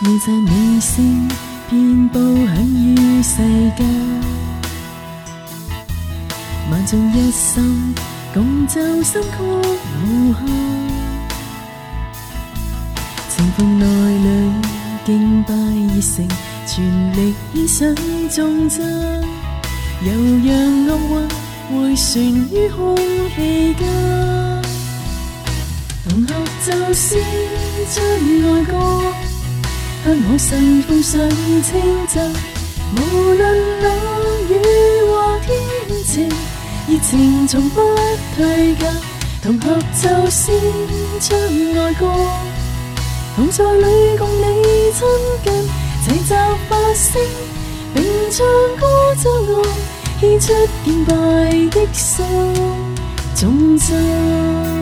要赞美声遍布享于世界，万众一心共奏新曲无限，情逢内里敬拜热诚，全力献上颂赞，又让乐韵回旋于空气间。同学就是将爱歌，我神奉上称赞。无论冷雨或天晴，热情从不退减。同学就是将爱歌，同在里共你亲近，齐集发声，并唱歌奏乐，献出敬拜的心，颂赞。